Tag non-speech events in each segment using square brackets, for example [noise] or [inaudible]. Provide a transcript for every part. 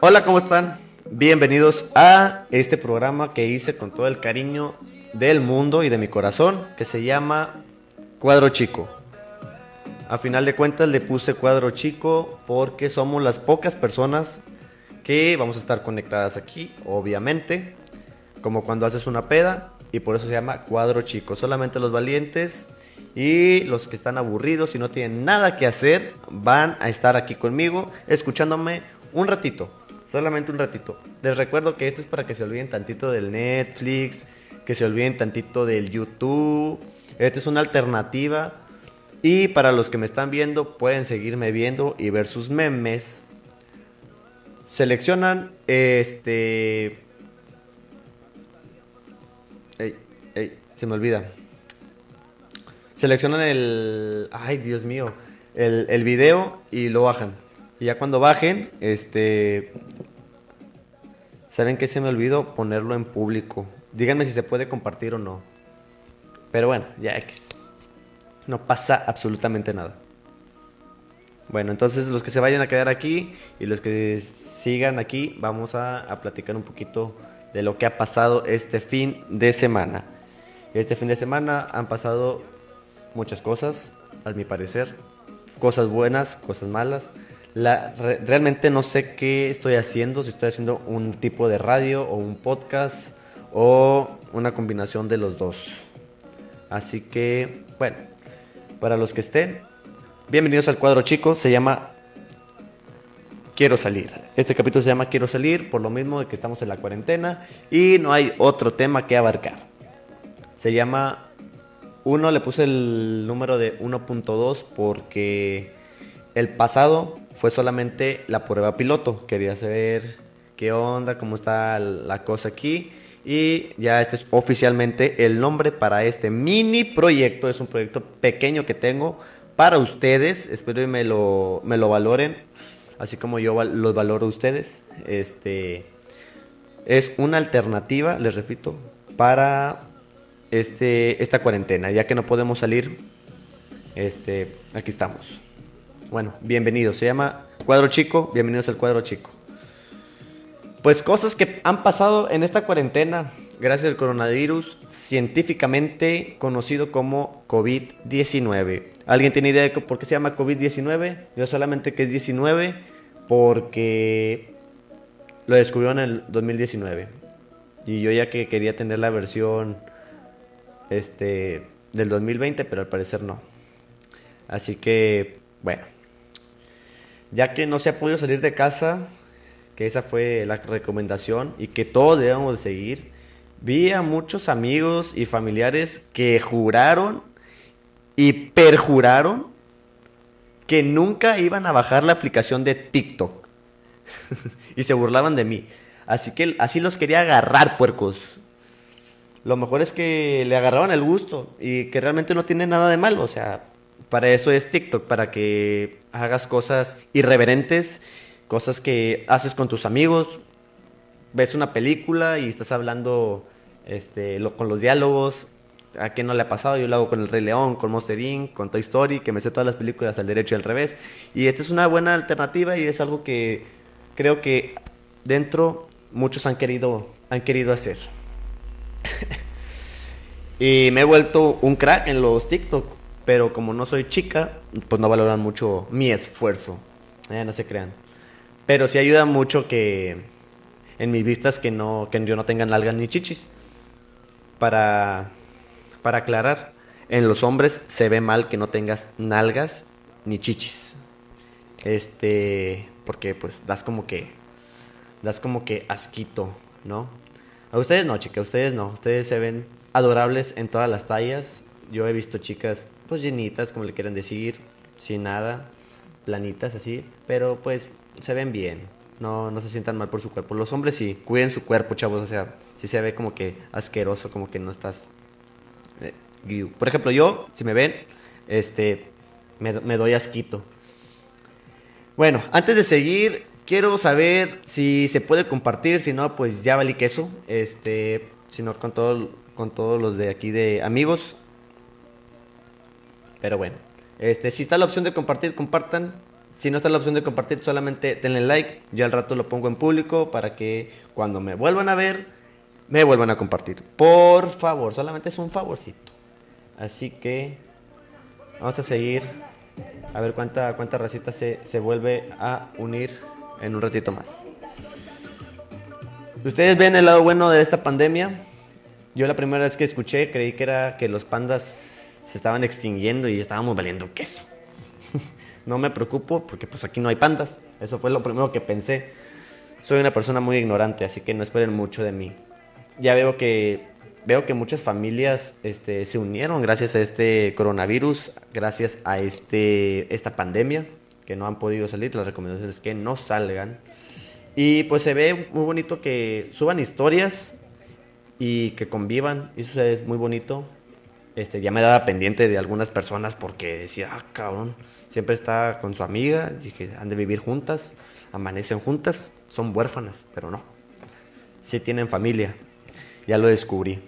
Hola, ¿cómo están? Bienvenidos a este programa que hice con todo el cariño del mundo y de mi corazón, que se llama Cuadro Chico. A final de cuentas le puse Cuadro Chico porque somos las pocas personas que vamos a estar conectadas aquí, obviamente, como cuando haces una peda, y por eso se llama Cuadro Chico. Solamente los valientes y los que están aburridos y no tienen nada que hacer van a estar aquí conmigo escuchándome un ratito, solamente un ratito. Les recuerdo que esto es para que se olviden tantito del Netflix, que se olviden tantito del YouTube. Esta es una alternativa. Y para los que me están viendo, pueden seguirme viendo y ver sus memes. Seleccionan este. Ey, ey, se me olvida seleccionan el. Ay, Dios mío. El, el video y lo bajan. Y ya cuando bajen, este. ¿Saben qué se me olvidó? Ponerlo en público. Díganme si se puede compartir o no. Pero bueno, ya X. No pasa absolutamente nada. Bueno, entonces los que se vayan a quedar aquí y los que sigan aquí, vamos a, platicar un poquito de lo que ha pasado este fin de semana. Este fin de semana han pasado muchas cosas, a mi parecer. Cosas buenas, cosas malas. Realmente no sé qué estoy haciendo, si estoy haciendo un tipo de radio o un podcast o una combinación de los dos. Así que, bueno, para los que estén, bienvenidos al cuadro chico, se llama Quiero salir. Este capítulo se llama Quiero salir, por lo mismo de que estamos en la cuarentena y no hay otro tema que abarcar. Se llama uno le puse el número de 1.2 porque el pasado fue solamente la prueba piloto. Quería saber qué onda, cómo está la cosa aquí. Y ya este es oficialmente el nombre para este mini proyecto. Es un proyecto pequeño que tengo para ustedes. Espero que me lo, me lo valoren, así como yo los valoro a ustedes. Este, es una alternativa, les repito, para este, esta cuarentena, ya que no podemos salir, este, aquí estamos. Bueno, bienvenidos, se llama Cuadro Chico, bienvenidos al Cuadro Chico. Pues cosas que han pasado en esta cuarentena gracias al coronavirus científicamente conocido como COVID-19. ¿Alguien tiene idea de por qué se llama COVID-19? Yo solamente que es 19 porque lo descubrieron en el 2019. Y yo ya que quería tener la versión este, del 2020, pero al parecer no. Así que, bueno, ya que no se ha podido salir de casa, que esa fue la recomendación y que todos debemos de seguir, vi a muchos amigos y familiares que juraron y perjuraron que nunca iban a bajar la aplicación de TikTok. [laughs] y se burlaban de mí. Así que así los quería agarrar, puercos. Lo mejor es que le agarraban el gusto y que realmente no tiene nada de malo. O sea, para eso es TikTok, para que hagas cosas irreverentes, cosas que haces con tus amigos. Ves una película y estás hablando este, con los diálogos. ¿A quién no le ha pasado? Yo lo hago con El Rey León, con Monster Inc., con Toy Story, que me sé todas las películas al derecho y al revés. Y esta es una buena alternativa y es algo que creo que dentro muchos han querido, han querido hacer. [laughs] y me he vuelto un crack en los TikTok, pero como no soy chica, pues no valoran mucho mi esfuerzo. Eh, no se crean. Pero sí ayuda mucho que en mis vistas que no que yo no tenga nalgas ni chichis. Para para aclarar, en los hombres se ve mal que no tengas nalgas ni chichis. Este, porque pues das como que das como que asquito, ¿no? A ustedes no, chicas, ustedes no. Ustedes se ven adorables en todas las tallas. Yo he visto chicas, pues llenitas, como le quieran decir, sin nada, planitas así, pero pues se ven bien. No, no se sientan mal por su cuerpo. Los hombres sí, cuiden su cuerpo, chavos. O sea, si se ve como que asqueroso, como que no estás. Eh, por ejemplo, yo, si me ven, este, me, me doy asquito. Bueno, antes de seguir, Quiero saber si se puede compartir, si no, pues ya valí queso. Este, si no, con, todo, con todos los de aquí de amigos. Pero bueno, este, si está la opción de compartir, compartan. si no está la opción de compartir, solamente denle like. Yo al rato lo pongo en público para que cuando me vuelvan a ver, me vuelvan a compartir. Por favor, solamente es un favorcito. Así que vamos a seguir a ver cuánta, cuánta racita se, se vuelve a unir en un ratito más. ¿Ustedes ven el lado bueno de esta pandemia? Yo la primera vez que escuché creí que era que los pandas se estaban extinguiendo y estábamos valiendo queso. [laughs] no me preocupo porque pues aquí no hay pandas. Eso fue lo primero que pensé. Soy una persona muy ignorante, así que no esperen mucho de mí. Ya veo que veo que muchas familias este, se unieron gracias a este coronavirus, gracias a este, esta pandemia, que no han podido salir. Las recomendaciones es que no salgan. Y pues se ve muy bonito que suban historias y que convivan. Eso es muy bonito. Este, ya me daba pendiente de algunas personas porque decía, ah, cabrón, siempre está con su amiga, que han de vivir juntas, amanecen juntas, son huérfanas, pero no. Sí tienen familia. Ya lo descubrí.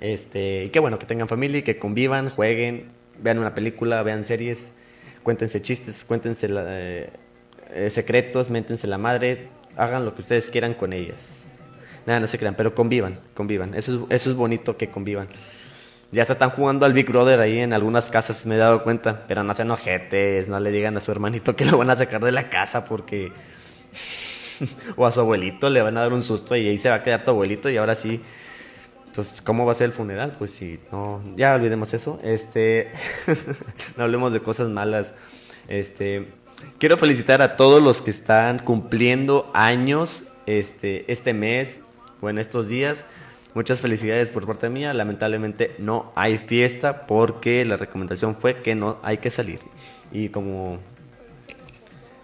Este, y qué bueno que tengan familia y que convivan, jueguen, vean una película, vean series, cuéntense chistes, cuéntense eh, secretos, méntense la madre, hagan lo que ustedes quieran con ellas. Nada, no se crean, pero convivan, convivan. Eso es, eso es bonito que convivan. Ya se están jugando al Big Brother ahí en algunas casas, me he dado cuenta. Pero no sean ojetes, no le digan a su hermanito que lo van a sacar de la casa porque... [laughs] o a su abuelito le van a dar un susto y ahí se va a quedar tu abuelito y ahora sí... Pues, ¿cómo va a ser el funeral? Pues sí, no, ya olvidemos eso. Este, [laughs] no hablemos de cosas malas. Este, quiero felicitar a todos los que están cumpliendo años este, este mes o en estos días. Muchas felicidades por parte mía. Lamentablemente no hay fiesta porque la recomendación fue que no hay que salir. Y como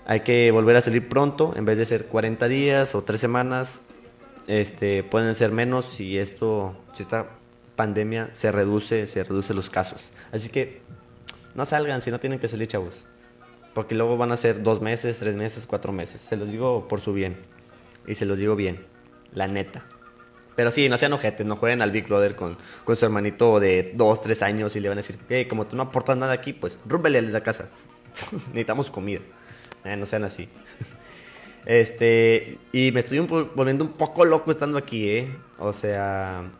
hay que volver a salir pronto, en vez de ser 40 días o 3 semanas, este, pueden ser menos si esto, si esta pandemia se reduce, se reduce los casos. Así que no salgan si no tienen que salir, chavos. Porque luego van a ser dos meses, tres meses, cuatro meses. Se los digo por su bien. Y se los digo bien. La neta. Pero sí, no sean ojetes, no jueguen al Big Brother con, con su hermanito de dos, tres años y le van a decir, hey, como tú no aportas nada aquí, pues rúmbele a la casa. [laughs] Necesitamos comida. Eh, no sean así. [laughs] este, y me estoy volviendo un poco loco estando aquí, ¿eh? O sea,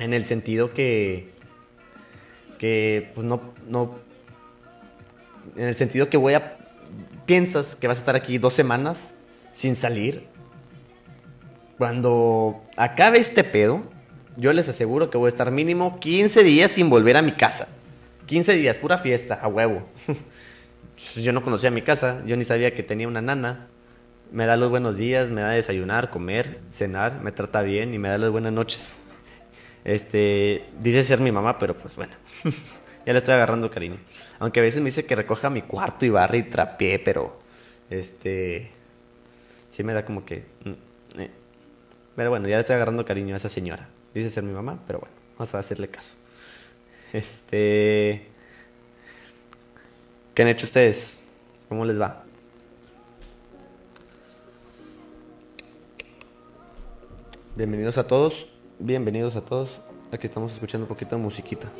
en el sentido que, que, pues no, no, en el sentido que voy a, piensas que vas a estar aquí dos semanas sin salir cuando acabe este pedo, yo les aseguro que voy a estar mínimo 15 días sin volver a mi casa. 15 días, pura fiesta, a huevo. [laughs] yo no conocía mi casa, yo ni sabía que tenía una nana. Me da los buenos días, me da desayunar, comer, cenar, me trata bien y me da las buenas noches. Este, dice ser mi mamá, pero pues bueno, [laughs] ya le estoy agarrando cariño. Aunque a veces me dice que recoja mi cuarto y barre y trapee, pero este, sí me da como que... Pero bueno, ya le estoy agarrando cariño a esa señora. Dice ser mi mamá, pero bueno, vamos a hacerle caso. Este. ¿Qué han hecho ustedes? ¿Cómo les va? Bienvenidos a todos, bienvenidos a todos. Aquí estamos escuchando un poquito de musiquita.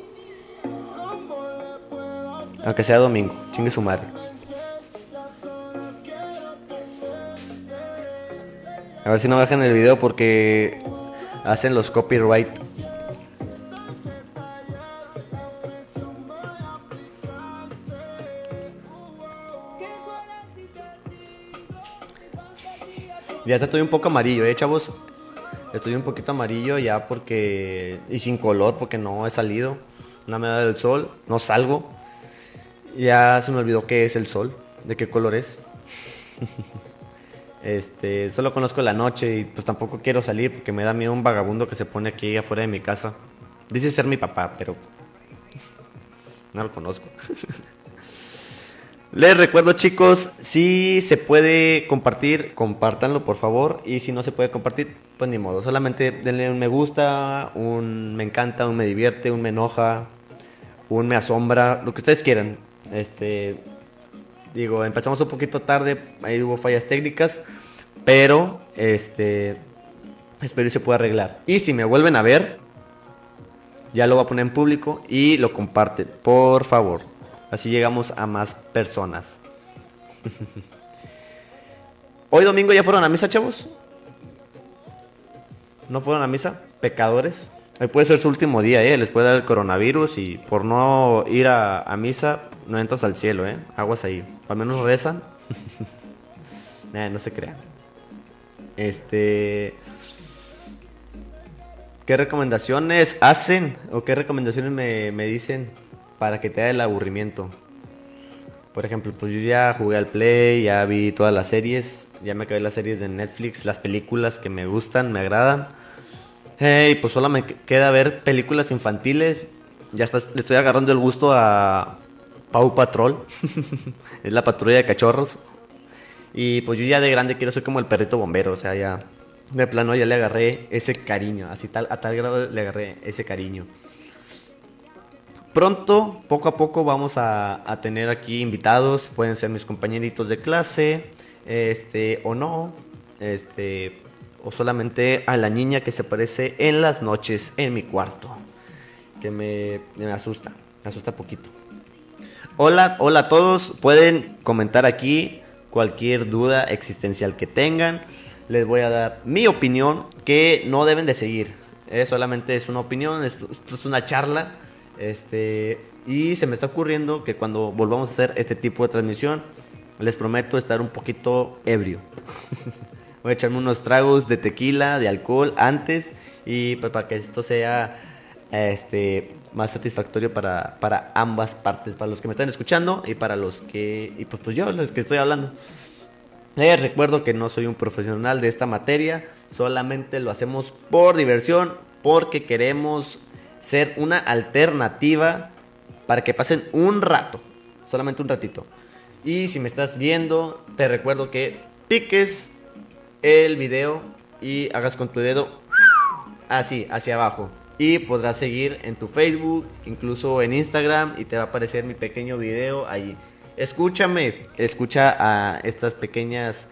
Aunque sea domingo, chingue su madre. A ver si no bajan el video porque hacen los copyright. Ya estoy un poco amarillo, ¿eh, chavos? Estoy un poquito amarillo ya porque... Y sin color porque no he salido. Una medalla del sol, no salgo. Ya se me olvidó qué es el sol, de qué color es. [laughs] Este, solo conozco la noche y pues tampoco quiero salir porque me da miedo un vagabundo que se pone aquí afuera de mi casa. Dice ser mi papá, pero no lo conozco. [laughs] Les recuerdo chicos, si se puede compartir, compártanlo por favor. Y si no se puede compartir, pues ni modo. Solamente denle un me gusta, un me encanta, un me divierte, un me enoja, un me asombra, lo que ustedes quieran. Este, Digo, empezamos un poquito tarde, ahí hubo fallas técnicas, pero este espero que se pueda arreglar. Y si me vuelven a ver, ya lo voy a poner en público y lo comparten, por favor. Así llegamos a más personas. [laughs] Hoy domingo ya fueron a misa, chavos. ¿No fueron a misa? Pecadores. Hoy puede ser su último día, ¿eh? Les puede dar el coronavirus y por no ir a, a misa no entras al cielo, ¿eh? Aguas ahí. Al menos rezan. [laughs] no se crean. Este... ¿Qué recomendaciones hacen o qué recomendaciones me, me dicen para que te haga el aburrimiento? Por ejemplo, pues yo ya jugué al Play, ya vi todas las series, ya me acabé las series de Netflix, las películas que me gustan, me agradan. Y pues solo me queda ver películas infantiles. Ya está, le estoy agarrando el gusto a Pau Patrol. [laughs] es la patrulla de cachorros. Y pues yo ya de grande quiero ser como el perrito bombero, o sea, ya de plano ya le agarré ese cariño, así tal, a tal grado le agarré ese cariño. Pronto, poco a poco, vamos a, tener aquí invitados, pueden ser mis compañeritos de clase, este, o no, este, o solamente a la niña que se aparece en las noches en mi cuarto, que me, me asusta, me asusta poquito. Hola, hola a todos, pueden comentar aquí cualquier duda existencial que tengan les voy a dar mi opinión que no deben de seguir. Eh, solamente es una opinión, esto, es una charla. Este, y se me está ocurriendo que cuando volvamos a hacer este tipo de transmisión, les prometo estar un poquito ebrio. [laughs] voy a echarme unos tragos de tequila, de alcohol antes y pues, para que esto sea este, más satisfactorio para, para ambas partes, para los que me están escuchando y para los que, y pues, pues yo, los que estoy hablando. Les recuerdo que no soy un profesional de esta materia, solamente lo hacemos por diversión, porque queremos ser una alternativa para que pasen un rato, solamente un ratito. Y si me estás viendo, te recuerdo que piques el video y hagas con tu dedo así, hacia abajo. Y podrás seguir en tu Facebook, incluso en Instagram, y te va a aparecer mi pequeño video ahí escúchame, escucha a estas pequeñas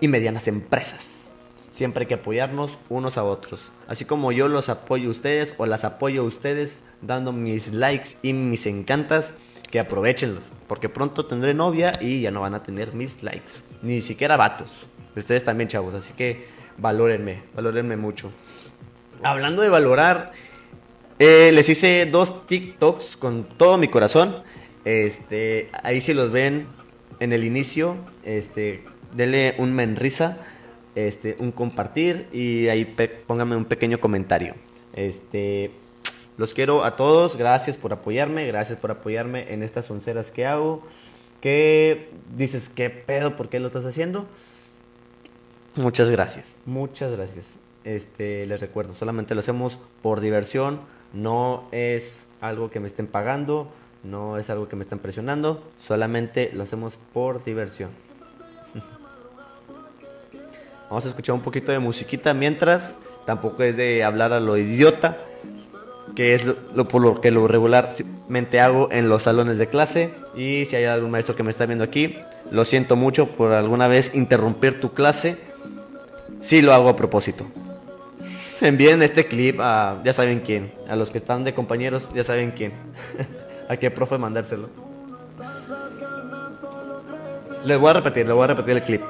y medianas empresas. Siempre hay que apoyarnos unos a otros. Así como yo los apoyo a ustedes o las apoyo a ustedes dando mis likes y mis encantas, que aprovechenlos. Porque pronto tendré novia y ya no van a tener mis likes. Ni siquiera vatos. Ustedes también, chavos. Así que valórenme, valórenme mucho. Hablando de valorar, eh, les hice dos TikToks con todo mi corazón. Este, ahí si los ven en el inicio, este, denle un menrisa, este, un compartir y ahí pónganme un pequeño comentario. Este, los quiero a todos, gracias por apoyarme, gracias por apoyarme en estas onceras que hago. Que dices, ¿qué pedo? ¿Por qué lo estás haciendo? Muchas gracias, muchas gracias. Este, les recuerdo, solamente lo hacemos por diversión, no es algo que me estén pagando, no es algo que me están presionando, solamente lo hacemos por diversión. [laughs] Vamos a escuchar un poquito de musiquita mientras, tampoco es de hablar a lo idiota, que es lo, por lo que lo regularmente hago en los salones de clase. Y si hay algún maestro que me está viendo aquí, lo siento mucho por alguna vez interrumpir tu clase. Sí lo hago a propósito. Envíen este clip a ya saben quién, a los que están de compañeros ya saben quién. [laughs] a qué profe mandárselo. Les voy a repetir, les voy a repetir el clip.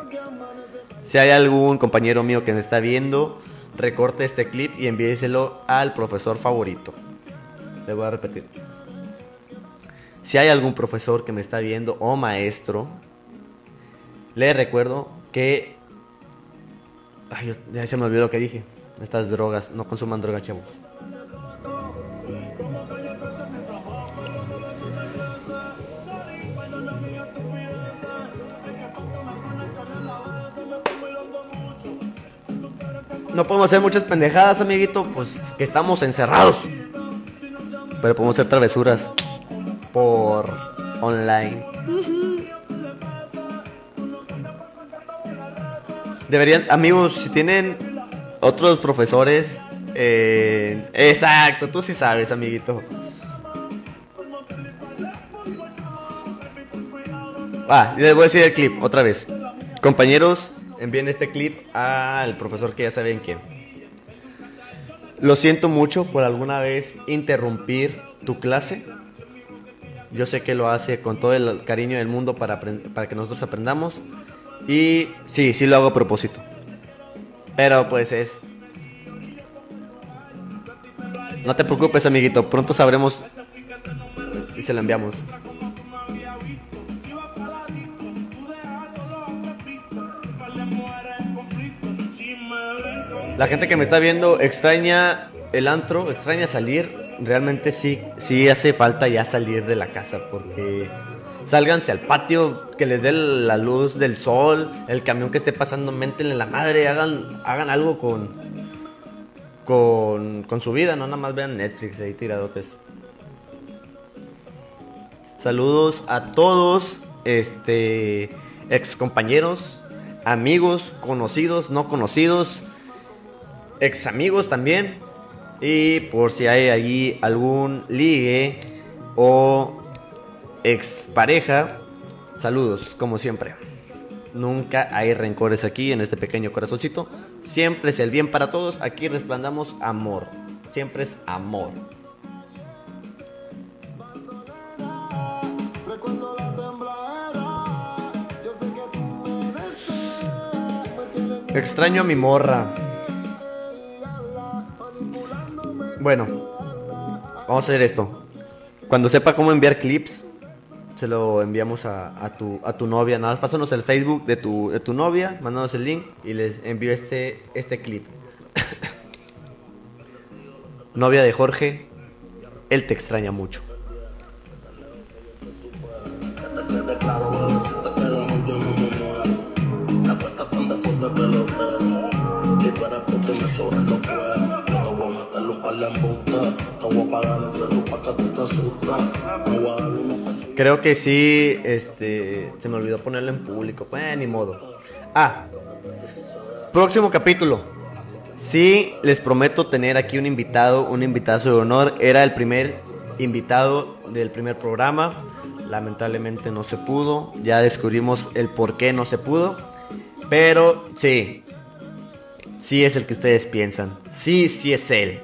Si hay algún compañero mío que me está viendo, recorte este clip y envíeselo al profesor favorito. Les voy a repetir. Si hay algún profesor que me está viendo o maestro, les recuerdo que... Ay, ya se me olvidó lo que dije. Estas drogas, no consuman drogas, chavos. No podemos hacer muchas pendejadas, amiguito, pues que estamos encerrados. Pero podemos hacer travesuras por online. Deberían, amigos, si tienen otros profesores, eh, exacto, tú sí sabes, amiguito. Ah, les voy a decir el clip otra vez. Compañeros, envíen este clip al profesor que ya saben quién. Lo siento mucho por alguna vez interrumpir tu clase. Yo sé que lo hace con todo el cariño del mundo para, para que nosotros aprendamos. Y sí, sí lo hago a propósito. Pero pues es... No te preocupes, amiguito. Pronto sabremos y se lo enviamos. La gente que me está viendo extraña el antro, extraña salir. Realmente sí, sí hace falta ya salir de la casa porque sálganse al patio, que les dé la luz del sol, el camión que esté pasando, méntenle la madre, hagan, hagan algo con, con, con su vida, no nada más vean Netflix ahí tiradotes. Saludos a todos, este, ex compañeros, amigos, conocidos, no conocidos, ex amigos también. Y por si hay allí algún ligue o ex pareja, saludos, como siempre. Nunca hay rencores aquí en este pequeño corazoncito. Siempre es el bien para todos. Aquí resplandamos amor. Siempre es amor. Extraño a mi morra. Bueno, vamos a hacer esto. Cuando sepa cómo enviar clips, se lo enviamos a, tu, a tu novia. Nada más pásanos el Facebook de tu, de tu novia, mándanos el link y les envío este, este clip. [laughs] novia de Jorge, él te extraña mucho. Creo que sí, este, se me olvidó ponerlo en público, pues ni modo. Ah, próximo capítulo. Sí, les prometo tener aquí un invitado, un invitado de honor. Era el primer invitado del primer programa. Lamentablemente no se pudo. Ya descubrimos el por qué no se pudo. Pero sí, sí es el que ustedes piensan. Sí, sí es él.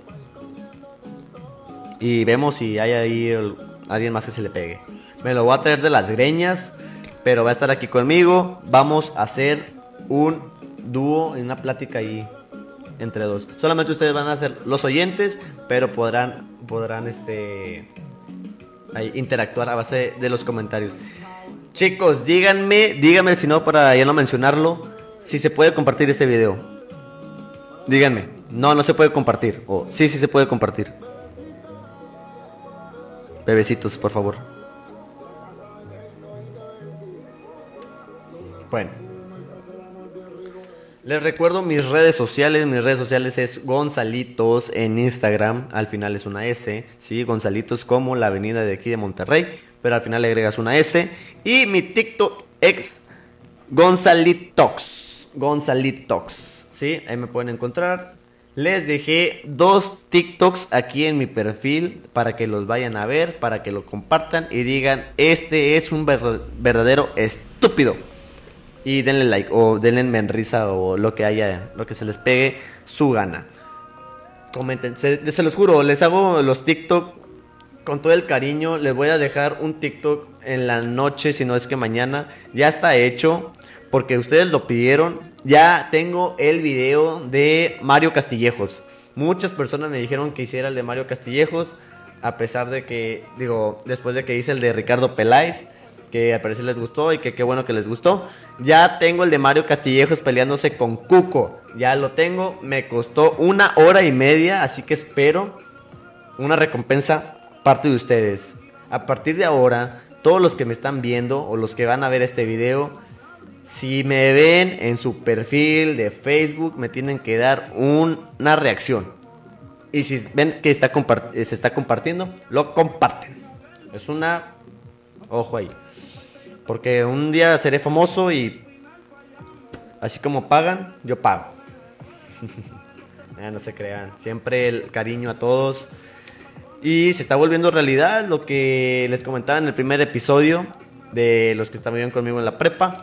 Y vemos si hay ahí alguien más que se le pegue. Me lo voy a traer de las greñas, pero va a estar aquí conmigo. Vamos a hacer un dúo en una plática ahí entre dos. Solamente ustedes van a ser los oyentes, pero podrán podrán este interactuar a base de los comentarios. Chicos, díganme, díganme si no para ya no mencionarlo, si se puede compartir este video. Díganme. No, no se puede compartir. O sí, sí se puede compartir. Bebecitos, por favor. Bueno. Les recuerdo mis redes sociales. Mis redes sociales es Gonzalitos en Instagram. Al final es una S. Sí, Gonzalitos como la avenida de aquí de Monterrey. Pero al final le agregas una S. Y mi TikTok es Gonzalitox. Gonzalitox. Sí, ahí me pueden encontrar. Les dejé dos TikToks aquí en mi perfil para que los vayan a ver, para que lo compartan y digan, este es un verdadero estúpido. Y denle like o denle en risa o lo que haya, lo que se les pegue su gana. Comenten, se, se los juro, les hago los TikTok con todo el cariño. Les voy a dejar un TikTok en la noche, si no es que mañana. Ya está hecho porque ustedes lo pidieron ya tengo el video de Mario Castillejos. Muchas personas me dijeron que hiciera el de Mario Castillejos, a pesar de que, digo, después de que hice el de Ricardo Peláez, que al parecer les gustó y que qué bueno que les gustó. Ya tengo el de Mario Castillejos peleándose con Cuco. Ya lo tengo, me costó una hora y media, así que espero una recompensa parte de ustedes. A partir de ahora, todos los que me están viendo o los que van a ver este video, si me ven en su perfil de Facebook, me tienen que dar una reacción. Y si ven que está se está compartiendo, lo comparten. Es una... Ojo ahí. Porque un día seré famoso y... Así como pagan, yo pago. [laughs] no se crean. Siempre el cariño a todos. Y se está volviendo realidad lo que les comentaba en el primer episodio de los que estaban conmigo en la prepa.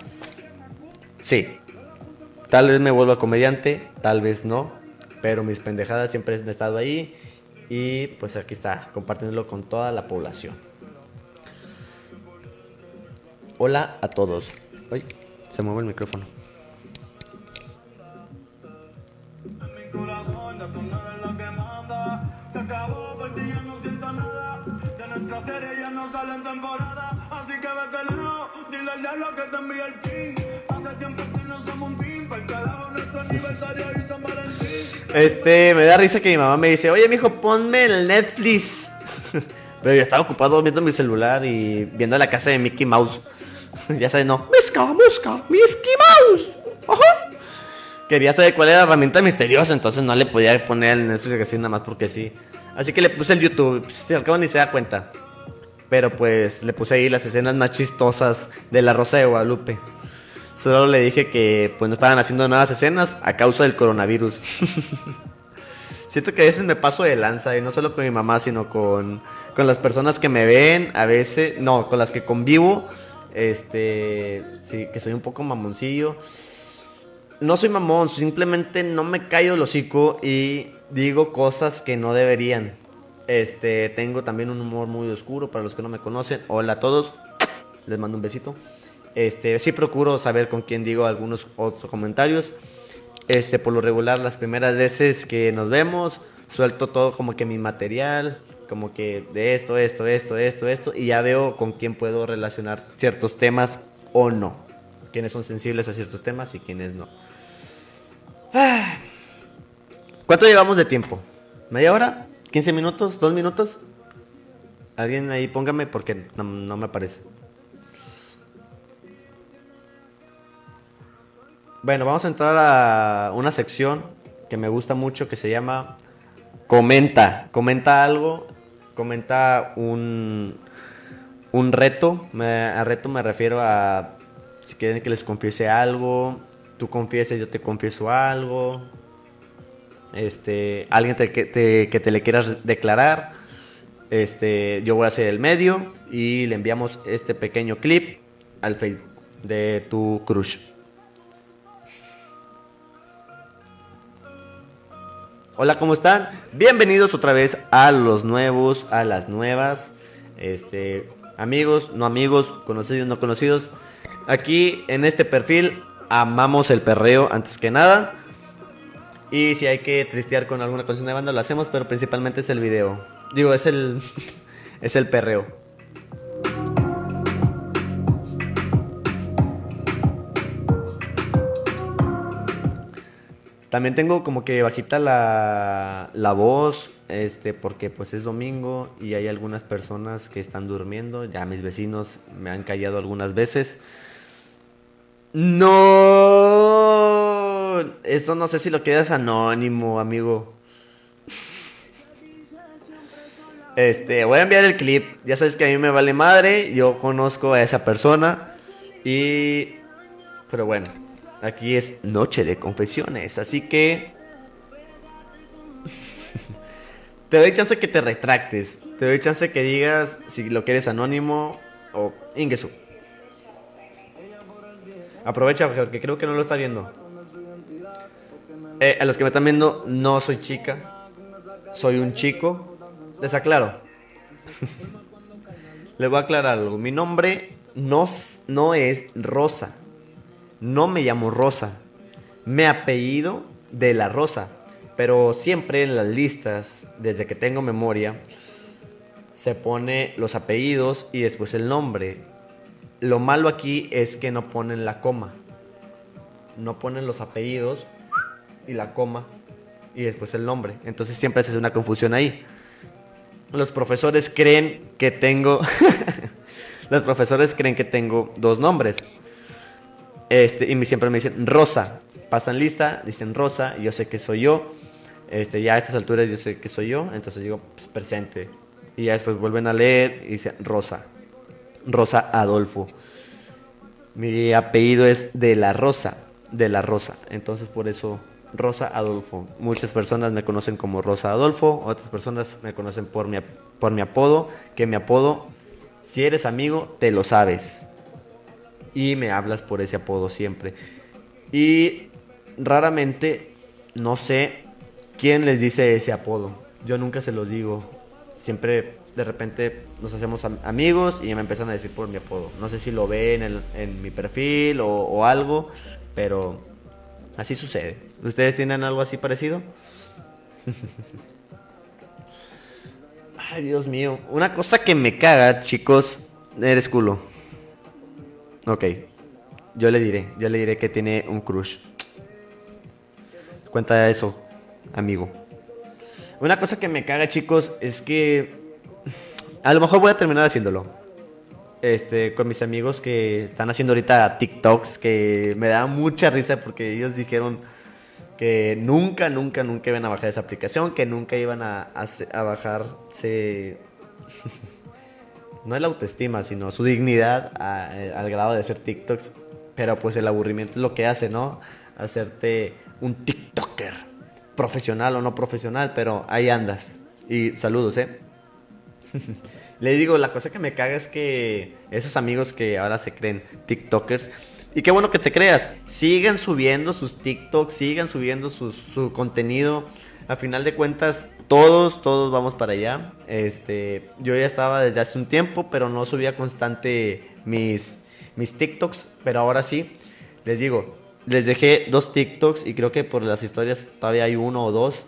Sí. Tal vez me vuelva comediante, tal vez no. Pero mis pendejadas siempre han estado ahí. Y pues aquí está, compartiéndolo con toda la población. Hola a todos. Ay, se mueve el micrófono. Este, me da risa que mi mamá me dice, oye, mijo, ponme el Netflix. [laughs] Pero yo estaba ocupado viendo mi celular y viendo la casa de Mickey Mouse. [laughs] ya sabes, no. Misca, musca, Mickey Mouse. Ajá. Quería saber cuál era la herramienta misteriosa, entonces no le podía poner el Netflix así nada más porque sí. Así que le puse el YouTube, pues, al cabo ni se da cuenta. Pero pues le puse ahí las escenas más chistosas de La Rosa de Guadalupe. Solo le dije que pues no estaban haciendo nuevas escenas a causa del coronavirus. [laughs] Siento que a veces me paso de lanza y no solo con mi mamá, sino con, con las personas que me ven, a veces, no, con las que convivo. Este, sí, que soy un poco mamoncillo. No soy mamón, simplemente no me callo el hocico y digo cosas que no deberían. Este, tengo también un humor muy oscuro para los que no me conocen. Hola a todos, les mando un besito. Este, sí procuro saber con quién digo algunos otros comentarios. Este, por lo regular, las primeras veces que nos vemos, suelto todo como que mi material, como que de esto, esto, esto, esto, esto, y ya veo con quién puedo relacionar ciertos temas o no. Quiénes son sensibles a ciertos temas y quiénes no. [sighs] ¿Cuánto llevamos de tiempo? ¿Media hora? ¿15 minutos? ¿Dos minutos? Alguien ahí póngame porque no, no me aparece. Bueno, vamos a entrar a una sección que me gusta mucho que se llama Comenta. Comenta algo, comenta un, un reto. Me, a reto me refiero a si quieren que les confiese algo, tú confieses, yo te confieso algo. Este, alguien te- que, te, que te le quieras declarar. Este, yo voy a hacer el medio y le enviamos este pequeño clip al Facebook de tu crush. Hola, ¿cómo están? Bienvenidos otra vez a los nuevos, a las nuevas, este, amigos, no amigos, conocidos, no conocidos. Aquí en este perfil amamos el perreo antes que nada. Y si hay que tristear con alguna canción de banda lo hacemos, pero principalmente es el video. Digo, es el [laughs] es el perreo. También tengo como que bajita la, la voz, este, porque pues es domingo y hay algunas personas que están durmiendo. Ya mis vecinos me han callado algunas veces. No, eso no sé si lo quedas anónimo, amigo. Este, voy a enviar el clip. Ya sabes que a mí me vale madre. Yo conozco a esa persona. Y. Pero bueno, aquí es noche de confesiones. Así que. [laughs] te doy chance que te retractes. Te doy chance que digas si lo quieres anónimo o Ingesu. Aprovecha porque creo que no lo está viendo. Eh, a los que me están viendo, no soy chica. Soy un chico. Les aclaro. [laughs] Les voy a aclarar algo. Mi nombre no, no es Rosa. No me llamo Rosa. Me apellido de la Rosa. Pero siempre en las listas, desde que tengo memoria, se pone los apellidos y después el nombre. Lo malo aquí es que no ponen la coma. No ponen los apellidos y la coma y después el nombre. Entonces siempre se hace una confusión ahí. Los profesores creen que tengo. [laughs] los profesores creen que tengo dos nombres. Este, y siempre me dicen Rosa. Pasan lista, dicen Rosa, yo sé que soy yo. Este, ya a estas alturas yo sé que soy yo, entonces digo pues, presente. Y ya después vuelven a leer y dicen Rosa. Rosa Adolfo. Mi apellido es de la Rosa, de la Rosa. Entonces por eso Rosa Adolfo. Muchas personas me conocen como Rosa Adolfo, otras personas me conocen por mi, por mi apodo, que mi apodo, si eres amigo, te lo sabes. Y me hablas por ese apodo siempre. Y raramente, no sé quién les dice ese apodo. Yo nunca se los digo. Siempre de repente nos hacemos am- amigos y me empiezan a decir por mi apodo. No sé si lo ven en mi perfil o, o algo, pero así sucede. ¿Ustedes tienen algo así parecido? [laughs] Ay, Dios mío. Una cosa que me caga, chicos, eres culo. Ok. Yo le diré, yo le diré que tiene un crush. Cuenta eso, amigo. Una cosa que me caga, chicos, es que a lo mejor voy a terminar haciéndolo. Este, con mis amigos que están haciendo ahorita TikToks, que me da mucha risa porque ellos dijeron que nunca, nunca, nunca iban a bajar esa aplicación, que nunca iban a, a a bajarse, [laughs] no la autoestima, sino su dignidad eh, al grado de hacer TikToks. Pero pues el aburrimiento es lo que hace, ¿no? Hacerte un TikToker, profesional o no profesional, pero ahí andas. Y saludos, ¿eh? [laughs] Le digo, la cosa que me caga es que esos amigos que ahora se creen TikTokers, y qué bueno que te creas, sigan subiendo sus TikToks, sigan subiendo sus- su contenido. A final de cuentas, todos, todos vamos para allá. Este, yo ya estaba desde hace un tiempo, pero no subía constante mis, mis TikToks, pero ahora sí, les digo, les dejé dos TikToks y creo que por las historias todavía hay uno o dos.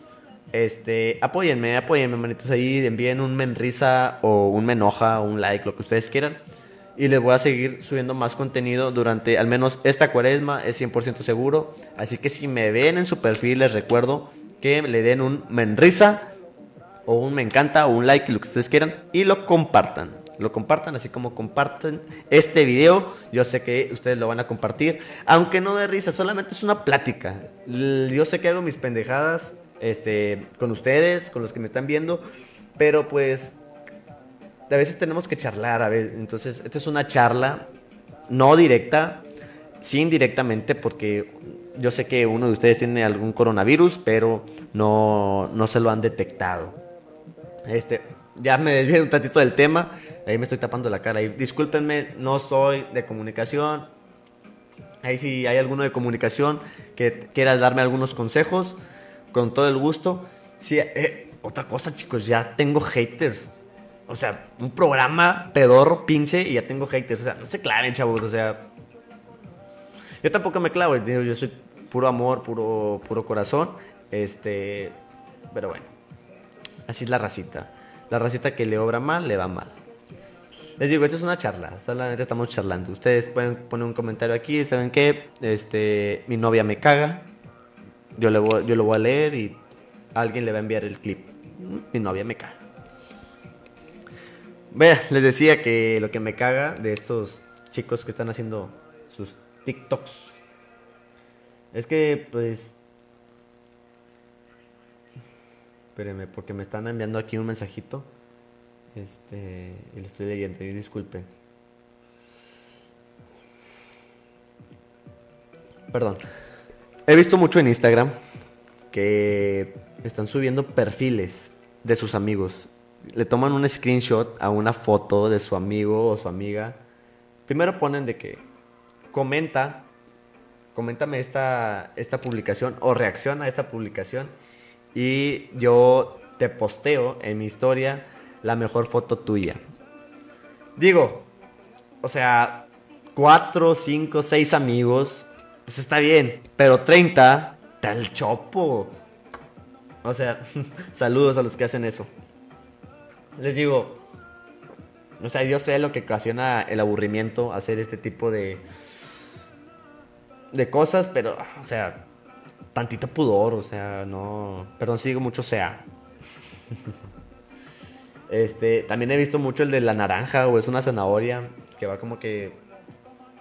Este, apóyenme, apóyenme, manitos ahí, envíen un men risa o un me enoja o un like, lo que ustedes quieran. Y les voy a seguir subiendo más contenido durante al menos esta cuaresma, es 100% seguro. Así que si me ven en su perfil, les recuerdo que le den un risa o un me encanta o un like, lo que ustedes quieran, y lo compartan. Lo compartan, así como comparten este video. Yo sé que ustedes lo van a compartir, aunque no de risa, solamente es una plática. Yo sé que hago mis pendejadas este, con ustedes, con los que me están viendo, pero pues a veces tenemos que charlar, a ver, entonces esta es una charla no directa, sí indirectamente, porque yo sé que uno de ustedes tiene algún coronavirus, pero no, no se lo han detectado. Este, ya me desvié un tantito del tema, ahí me estoy tapando la cara. Y discúlpenme, no soy de comunicación. Ahí si hay alguno de comunicación que quiera darme algunos consejos, con todo el gusto. Sí, eh, otra cosa, chicos, ya tengo haters. O sea, un programa pedorro, pinche, y ya tengo haters. O sea, no se claven, chavos. O sea, yo tampoco me clavo. Yo soy puro amor, puro, puro corazón. Este, pero bueno, así es la racita. La racita que le obra mal, le va mal. Les digo, esto es una charla, solamente estamos charlando. Ustedes pueden poner un comentario aquí, ¿saben qué? Este, mi novia me caga. Yo, le voy, yo lo voy a leer y alguien le va a enviar el clip. Mi novia me caga. Vea, les decía que lo que me caga de estos chicos que están haciendo sus TikToks es que, pues. Espérenme, porque me están enviando aquí un mensajito. Este. Y lo estoy leyendo, y disculpen. Perdón. He visto mucho en Instagram que están subiendo perfiles de sus amigos. Le toman un screenshot a una foto de su amigo o su amiga. Primero ponen de que comenta, coméntame esta, esta publicación o reacciona a esta publicación y yo te posteo en mi historia la mejor foto tuya. Digo, o sea, cuatro, cinco, seis amigos, pues está bien, pero 30, tal chopo. O sea, [laughs] saludos a los que hacen eso. Les digo, o sea, yo sé lo que ocasiona el aburrimiento hacer este tipo de de cosas, pero o sea, tantito pudor, o sea, no, perdón si digo mucho sea. [laughs] Este, también he visto mucho el de la naranja o es una zanahoria que va como que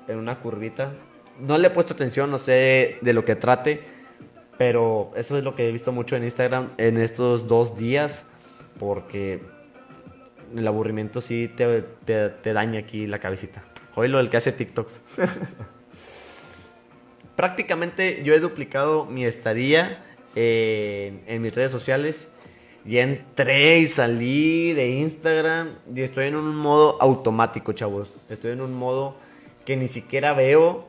en una curvita. No le he puesto atención, no sé de lo que trate, pero eso es lo que he visto mucho en Instagram en estos dos días, porque el aburrimiento sí te, te, te daña aquí la cabecita. Hoy lo del que hace TikToks. [laughs] Prácticamente yo he duplicado mi estadía en, en mis redes sociales. Y entré y salí de Instagram y estoy en un modo automático, chavos. Estoy en un modo que ni siquiera veo,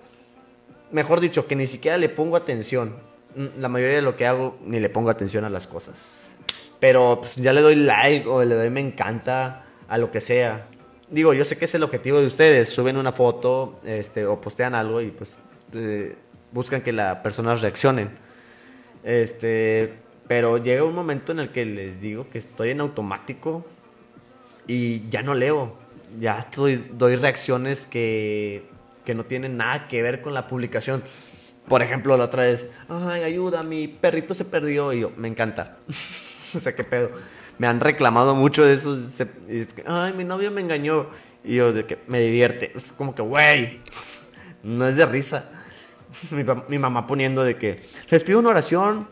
mejor dicho, que ni siquiera le pongo atención. Mm, La mayoría de lo que hago ni le pongo atención a las cosas. Pero pues, ya le doy like o le doy me encanta a lo que sea. Digo, yo sé que es el objetivo de ustedes. Suben una foto este, o postean algo y pues eh, buscan que las personas reaccionen. Este, pero llega un momento en el que les digo que estoy en automático y ya no leo. Ya estoy, doy reacciones que, que no tienen nada que ver con la publicación. Por ejemplo, la otra vez, ay, ayuda, mi perrito se perdió. Y yo, me encanta. [laughs] o sea, qué pedo. Me han reclamado mucho de eso. Ay, mi novio me engañó. Y yo, de que me divierte. Es como que, güey, no es de risa. [laughs] Mi, mamá poniendo de que, les pido una oración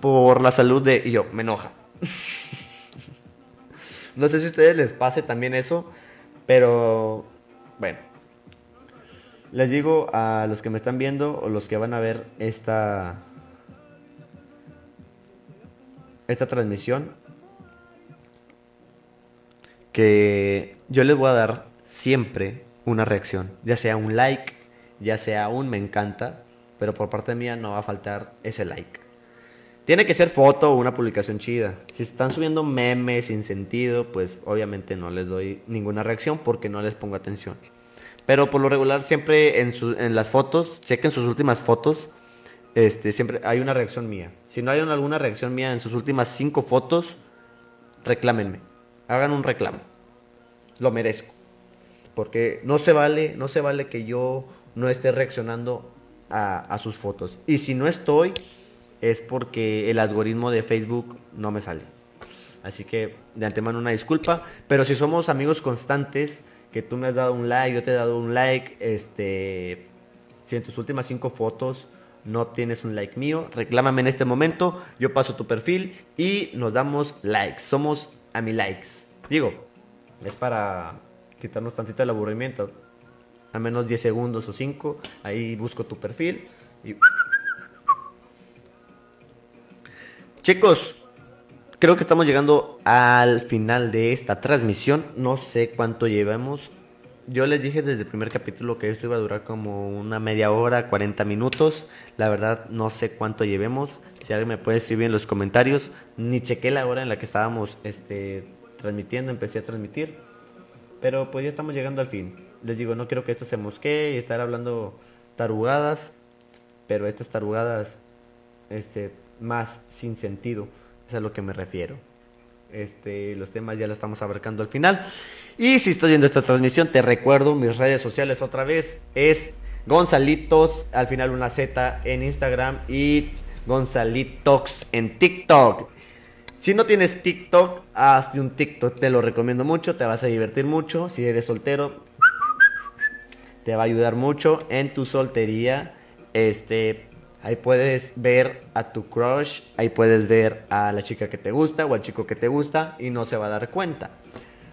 por la salud de... Y yo, me enoja. [laughs] no sé si a ustedes les pase también eso, pero bueno. Les digo a los que me están viendo o los que van a ver esta esta transmisión que yo les voy a dar siempre una reacción, ya sea un like, ya sea un me encanta, pero por parte mía no va a faltar ese like. Tiene que ser foto o una publicación chida. Si están subiendo memes sin sentido, pues obviamente no les doy ninguna reacción porque no les pongo atención. Pero por lo regular siempre en, su- en las fotos, chequen sus últimas fotos, este, siempre hay una reacción mía. Si no hay una- alguna reacción mía en sus últimas cinco fotos, reclámenme. Hagan un reclamo. Lo merezco. Porque no se vale, no se vale que yo no esté reaccionando a, sus fotos. Y si no estoy, es porque el algoritmo de Facebook no me sale. Así que de antemano una disculpa. Pero si somos amigos constantes, que tú me has dado un like, yo te he dado un like, este, si en tus últimas cinco fotos no tienes un like mío, reclámame en este momento, yo paso tu perfil y nos damos likes. Somos a mi likes. Digo, es para quitarnos tantito el aburrimiento. Al menos 10 segundos o 5, ahí busco tu perfil Chicos, creo que estamos llegando al final de esta transmisión. No sé cuánto llevamos. Yo les dije desde el primer capítulo que esto iba a durar como una media hora, 40 minutos. La verdad no sé cuánto llevemos. Si alguien me puede escribir en los comentarios. Ni chequé la hora en la que estábamos este, transmitiendo, empecé a transmitir. Pero pues ya estamos llegando al fin. Les digo, no quiero que esto se mosquee y estar hablando tarugadas. Pero estas tarugadas este, más sin sentido. Es a lo que me refiero. Este, los temas ya los estamos abarcando al final. Y si estás viendo esta transmisión, te recuerdo mis redes sociales otra vez. Es Gonzalitos, al final una Z en Instagram y Gonzalitox en TikTok. Si no tienes TikTok, hazte un TikTok, te lo recomiendo mucho, te vas a divertir mucho. Si eres soltero, te va a ayudar mucho en tu soltería. Este, ahí puedes ver a tu crush, ahí puedes ver a la chica que te gusta o al chico que te gusta y no se va a dar cuenta.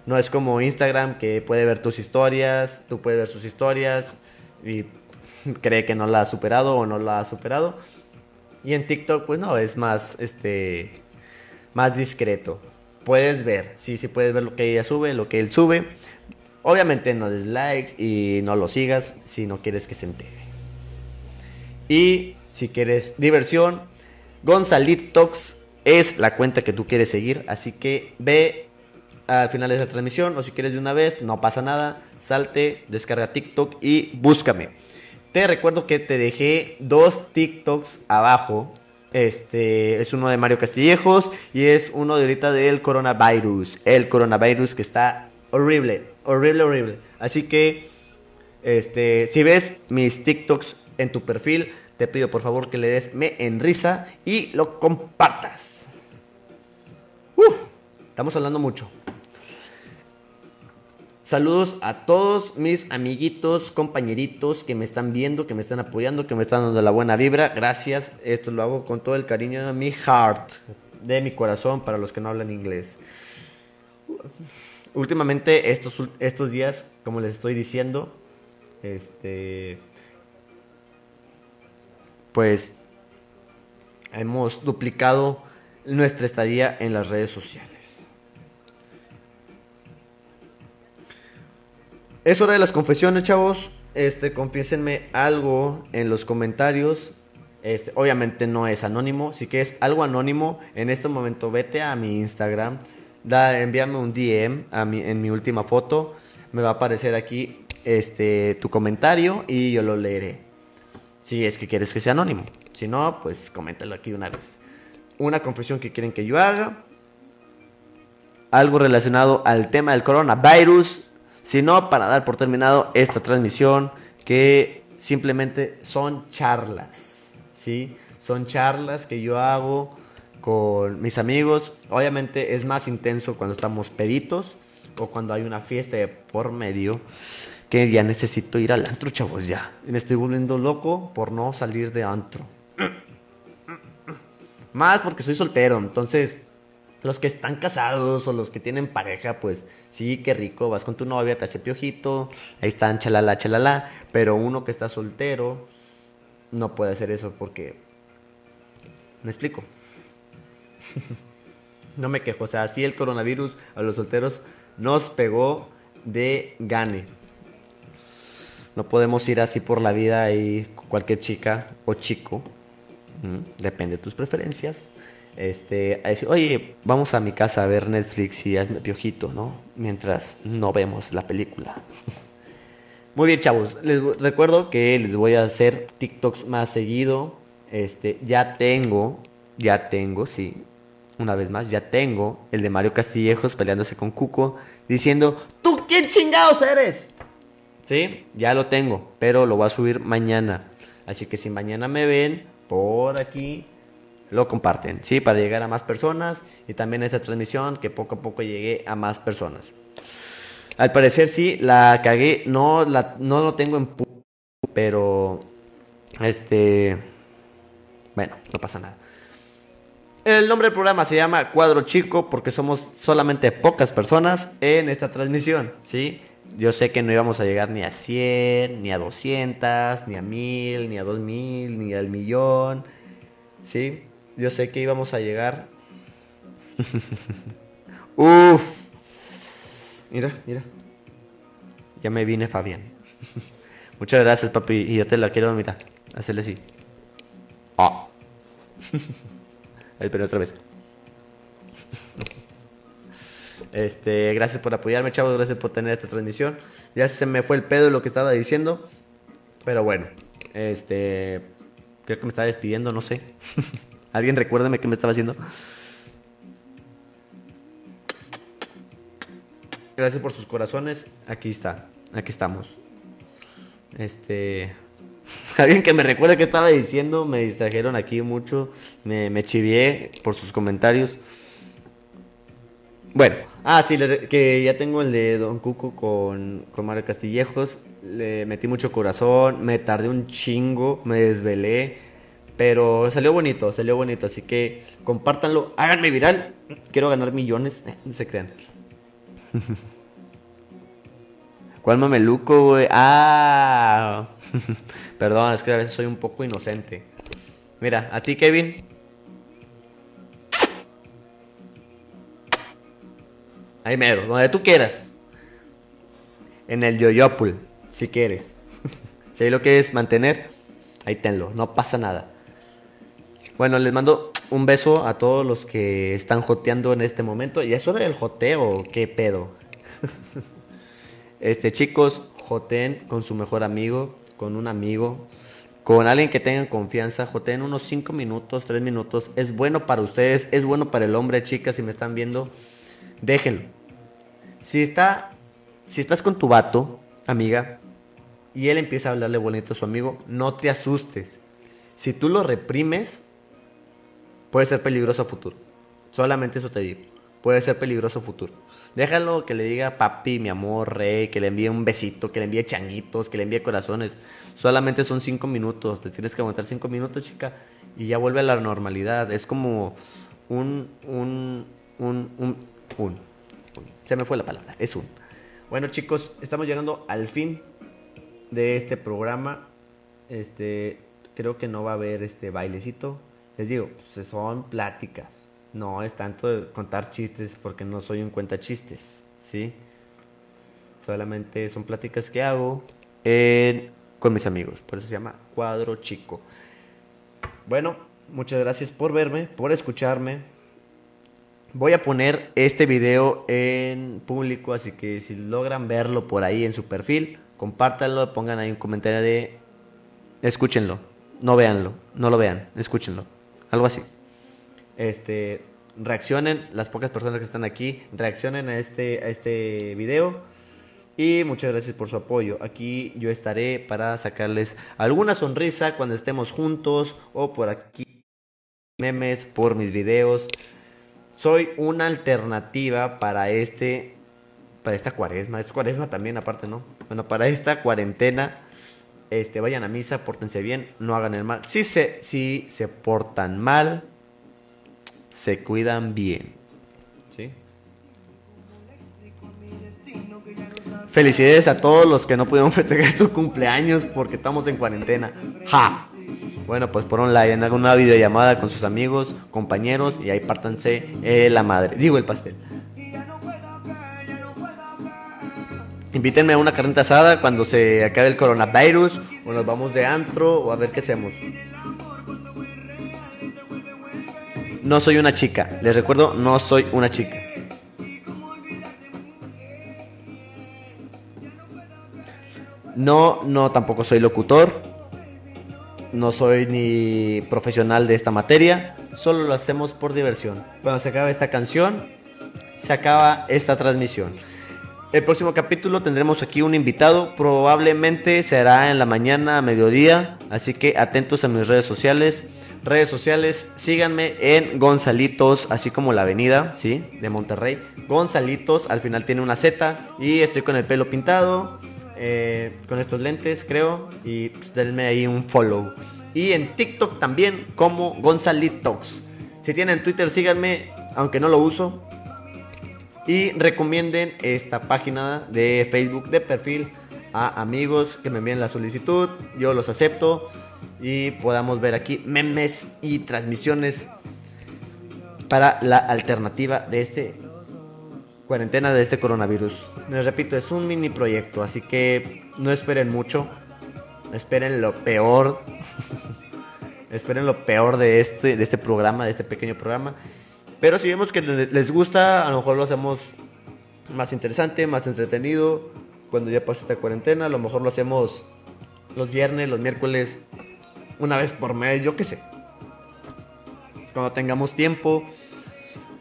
No es como Instagram que puede ver tus historias, tú puedes ver sus historias y [laughs] cree que no la ha superado o no la ha superado. Y en TikTok, pues no, es más, este, más discreto. Puedes ver, sí, sí puedes ver lo que ella sube, lo que él sube. Obviamente no des likes y no lo sigas si no quieres que se entere. Y si quieres diversión, Gonzalitox es la cuenta que tú quieres seguir. Así que ve al final de esa transmisión o si quieres de una vez, no pasa nada. Salte, descarga TikTok y búscame. Te recuerdo que te dejé dos TikToks abajo. Este es uno de Mario Castillejos y es uno de ahorita del coronavirus. El coronavirus que está horrible, horrible, horrible. Así que este, si ves mis TikToks en tu perfil, te pido por favor que le des me en risa y lo compartas. Uf, estamos hablando mucho. Saludos a todos mis amiguitos, compañeritos que me están viendo, que me están apoyando, que me están dando la buena vibra. Gracias. Esto lo hago con todo el cariño de mi heart, de mi corazón, para los que no hablan inglés. Últimamente, estos, estos días, como les estoy diciendo, este, pues hemos duplicado nuestra estadía en las redes sociales. Es hora de las confesiones, chavos. Este, confiésenme algo en los comentarios. Este, obviamente no es anónimo. Si que es algo anónimo, en este momento vete a mi Instagram. Da, envíame un DM a mi- en mi última foto. Me va a aparecer aquí este, tu comentario y yo lo leeré. Si es que quieres que sea anónimo. Si no, pues coméntalo aquí una vez. Una confesión que quieren que yo haga. Algo relacionado al tema del coronavirus. Si no, para dar por terminado esta transmisión que simplemente son charlas. ¿Sí? Son charlas que yo hago con mis amigos. Obviamente es más intenso cuando estamos peditos o cuando hay una fiesta por medio que ya necesito ir al antro, chavos, ya. Me estoy volviendo loco por no salir de antro. Más porque soy soltero, entonces los que están casados o los que tienen pareja, pues sí, qué rico, vas con tu novia, te hace piojito, ahí están, chalala, chalala, pero uno que está soltero no puede hacer eso porque... ¿Me explico? [laughs] no me quejo, o sea, sí el coronavirus a los solteros nos pegó de gane. No podemos ir así por la vida y cualquier chica o chico, depende de tus preferencias, este, oye, vamos a mi casa a ver Netflix y hazme piojito, ¿no? Mientras no vemos la película. [laughs] Muy bien, chavos. Les recuerdo que les voy a hacer TikToks más seguido. Este, ya tengo, ya tengo, sí. Una vez más, ya tengo el de Mario Castillejos peleándose con Cuco diciendo, ¿tú quién chingados eres? Sí, ya lo tengo, pero lo voy a subir mañana. Así que si mañana me ven por aquí, lo comparten, ¿sí? Para llegar a más personas y también esta transmisión que poco a poco llegue a más personas. Al parecer sí, la cagué, no, la, no lo tengo en pero este, bueno, no pasa nada. El nombre del programa se llama Cuadro Chico porque somos solamente pocas personas en esta transmisión, ¿sí? Yo sé que no íbamos a llegar ni a 100, ni a 200, ni a 1000, ni a 2000, ni al millón, ¿sí? Yo sé que íbamos a llegar... [laughs] Uf. Mira, mira. Ya me vine, Fabián. [laughs] Muchas gracias, papi. Y yo te la quiero, mira. Hacerle así. Ah. [laughs] Ahí, pero otra vez. Este, gracias por apoyarme, chavos. Gracias por tener esta transmisión. Ya se me fue el pedo lo que estaba diciendo. Pero bueno, este. Creo que me estaba despidiendo, no sé. [laughs] Alguien recuérdame qué me estaba haciendo. Gracias por sus corazones. Aquí está. Aquí estamos. Este. [laughs] Alguien que me recuerde qué estaba diciendo. Me distrajeron aquí mucho. Me, me chivié por sus comentarios. Bueno, ah, sí, que ya tengo el de Don Cuco con, con Mario Castillejos. Le metí mucho corazón, me tardé un chingo, me desvelé, pero salió bonito, salió bonito. Así que compártanlo, háganme viral. Quiero ganar millones, no se crean. [laughs] ¿Cuál mameluco, güey? Ah, [laughs] perdón, es que a veces soy un poco inocente. Mira, a ti, Kevin. Ahí mero, donde tú quieras. En el Yoyopul, si quieres. [laughs] si ahí lo quieres mantener, ahí tenlo, no pasa nada. Bueno, les mando un beso a todos los que están joteando en este momento. ¿Y eso era el joteo? ¿Qué pedo? [laughs] este, chicos, joteen con su mejor amigo, con un amigo, con alguien que tengan confianza. Joteen unos 5 minutos, 3 minutos. Es bueno para ustedes, es bueno para el hombre, chicas, si me están viendo. Déjenlo. Si, está, si estás con tu vato, amiga, y él empieza a hablarle bonito a su amigo, no te asustes. Si tú lo reprimes, puede ser peligroso futuro. Solamente eso te digo. Puede ser peligroso futuro. Déjalo que le diga papi, mi amor, rey, que le envíe un besito, que le envíe changuitos, que le envíe corazones. Solamente son cinco minutos. Te tienes que aguantar cinco minutos, chica, y ya vuelve a la normalidad. Es como un, un, un, un, un. Se me fue la palabra. Es un. Bueno, chicos, estamos llegando al fin de este programa. Este, creo que no va a haber este bailecito. Les digo, pues, son pláticas. No es tanto contar chistes porque no soy un cuenta chistes, ¿sí? Solamente son pláticas que hago con mis amigos. Por eso se llama Cuadro Chico. Bueno, muchas gracias por verme, por escucharme. Voy a poner este video en público, así que si logran verlo por ahí en su perfil, compártanlo, pongan ahí un comentario de escúchenlo, no véanlo, no lo vean, escúchenlo, algo así. Este, reaccionen, las pocas personas que están aquí, reaccionen a este, a este video. Y muchas gracias por su apoyo. Aquí yo estaré para sacarles alguna sonrisa cuando estemos juntos o por aquí memes por mis videos. Soy una alternativa para este para esta cuaresma, es cuaresma también aparte, ¿no? Bueno, para esta cuarentena este vayan a misa, pórtense bien, no hagan el mal. Si se si se portan mal, se cuidan bien. ¿Sí? Felicidades a todos los que no pudieron [laughs] festejar su cumpleaños porque estamos en cuarentena. ¡Ja! Bueno, pues por online, en alguna videollamada con sus amigos, compañeros y ahí pártanse eh, la madre. Digo el pastel. Invítenme a una carnita asada cuando se acabe el coronavirus o nos vamos de antro o a ver qué hacemos. No soy una chica. Les recuerdo, no soy una chica. No, no, tampoco soy locutor. No soy ni profesional de esta materia. Solo lo hacemos por diversión. Cuando se acaba esta canción, se acaba esta transmisión. El próximo capítulo tendremos aquí un invitado. Probablemente será en la mañana a mediodía. Así que atentos a mis redes sociales. Redes sociales, síganme en Gonzalitos, así como la avenida, ¿sí? De Monterrey. Gonzalitos, al final tiene una Z. Y estoy con el pelo pintado. eh, con estos lentes, creo. Y pues, denme ahí un follow. Y en TikTok también, como Gonzalitos. Si tienen Twitter, síganme, aunque no lo uso. Y recomienden esta página de Facebook de perfil a amigos que me envíen la solicitud. Yo los acepto y podamos ver aquí memes y transmisiones para la alternativa de este cuarentena de este coronavirus. Les repito, es un mini proyecto, así que no esperen mucho. Esperen lo peor. [laughs] esperen lo peor de este, de este programa, de este pequeño programa. Pero si vemos que le- les gusta, a lo mejor lo hacemos más interesante, más entretenido. Cuando ya pase esta cuarentena, a lo mejor lo hacemos los viernes, los miércoles, una vez por mes, yo qué sé. Cuando tengamos tiempo,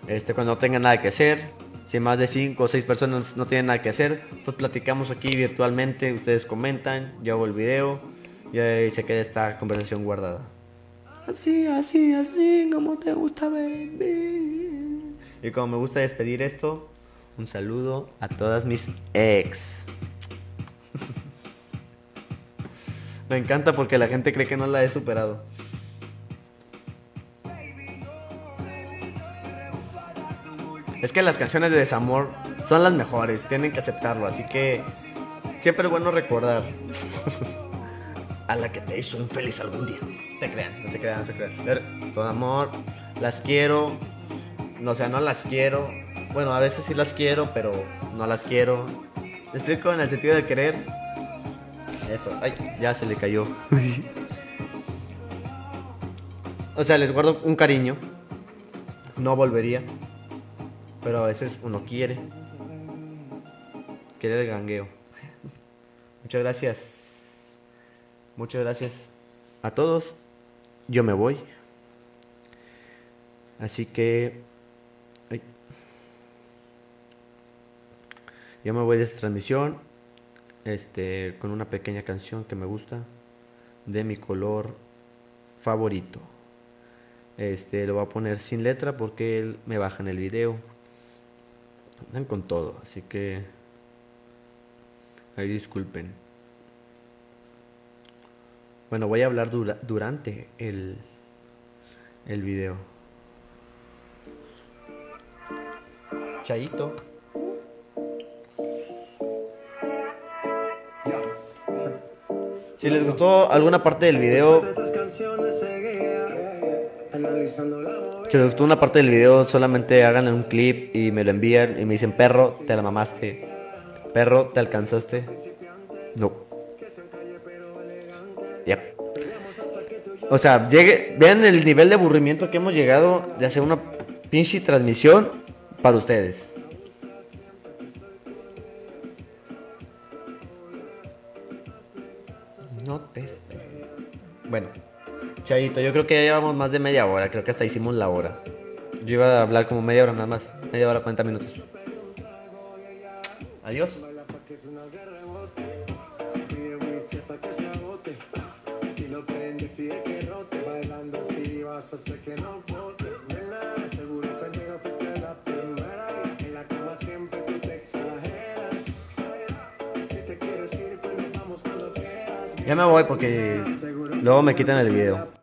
este, cuando no tengan nada que hacer. Si más de 5 o 6 personas no tienen nada que hacer, pues platicamos aquí virtualmente. Ustedes comentan, yo hago el video y ahí se queda esta conversación guardada. Así, así, así, como te gusta, baby. Y como me gusta despedir esto, un saludo a todas mis ex. Me encanta porque la gente cree que no la he superado. Es que las canciones de desamor son las mejores, tienen que aceptarlo, así que siempre es bueno recordar [laughs] a la que te hizo infeliz algún día. Te crean, no se crean, no se crean. Con amor, las quiero, no, o sea, no las quiero. Bueno, a veces sí las quiero, pero no las quiero. ¿Me explico en el sentido de querer? Eso, ay, ya se le cayó. o sea, les guardo un cariño. No volvería. Pero a veces uno quiere. Quiere el gangueo. Muchas gracias. Muchas gracias a todos. Yo me voy. Así que... ay. Yo me voy de esta transmisión. Este, con una pequeña canción que me gusta. De mi color favorito. Este, lo voy a poner sin letra porque él me baja en el video. Andan con todo, así que ahí disculpen. Bueno, voy a hablar dura- durante el, el video. Chayito. Si les gustó alguna parte del video, si les gustó una parte del video, solamente hagan un clip y me lo envían y me dicen, perro, te la mamaste. Perro, te alcanzaste. No. Yep. O sea, llegue, vean el nivel de aburrimiento que hemos llegado de hacer una pinche transmisión para ustedes. Yo creo que ya llevamos más de media hora. Creo que hasta hicimos la hora. Yo iba a hablar como media hora nada más. Media hora, 40 minutos. Adiós. Ya me voy porque luego me quitan el video.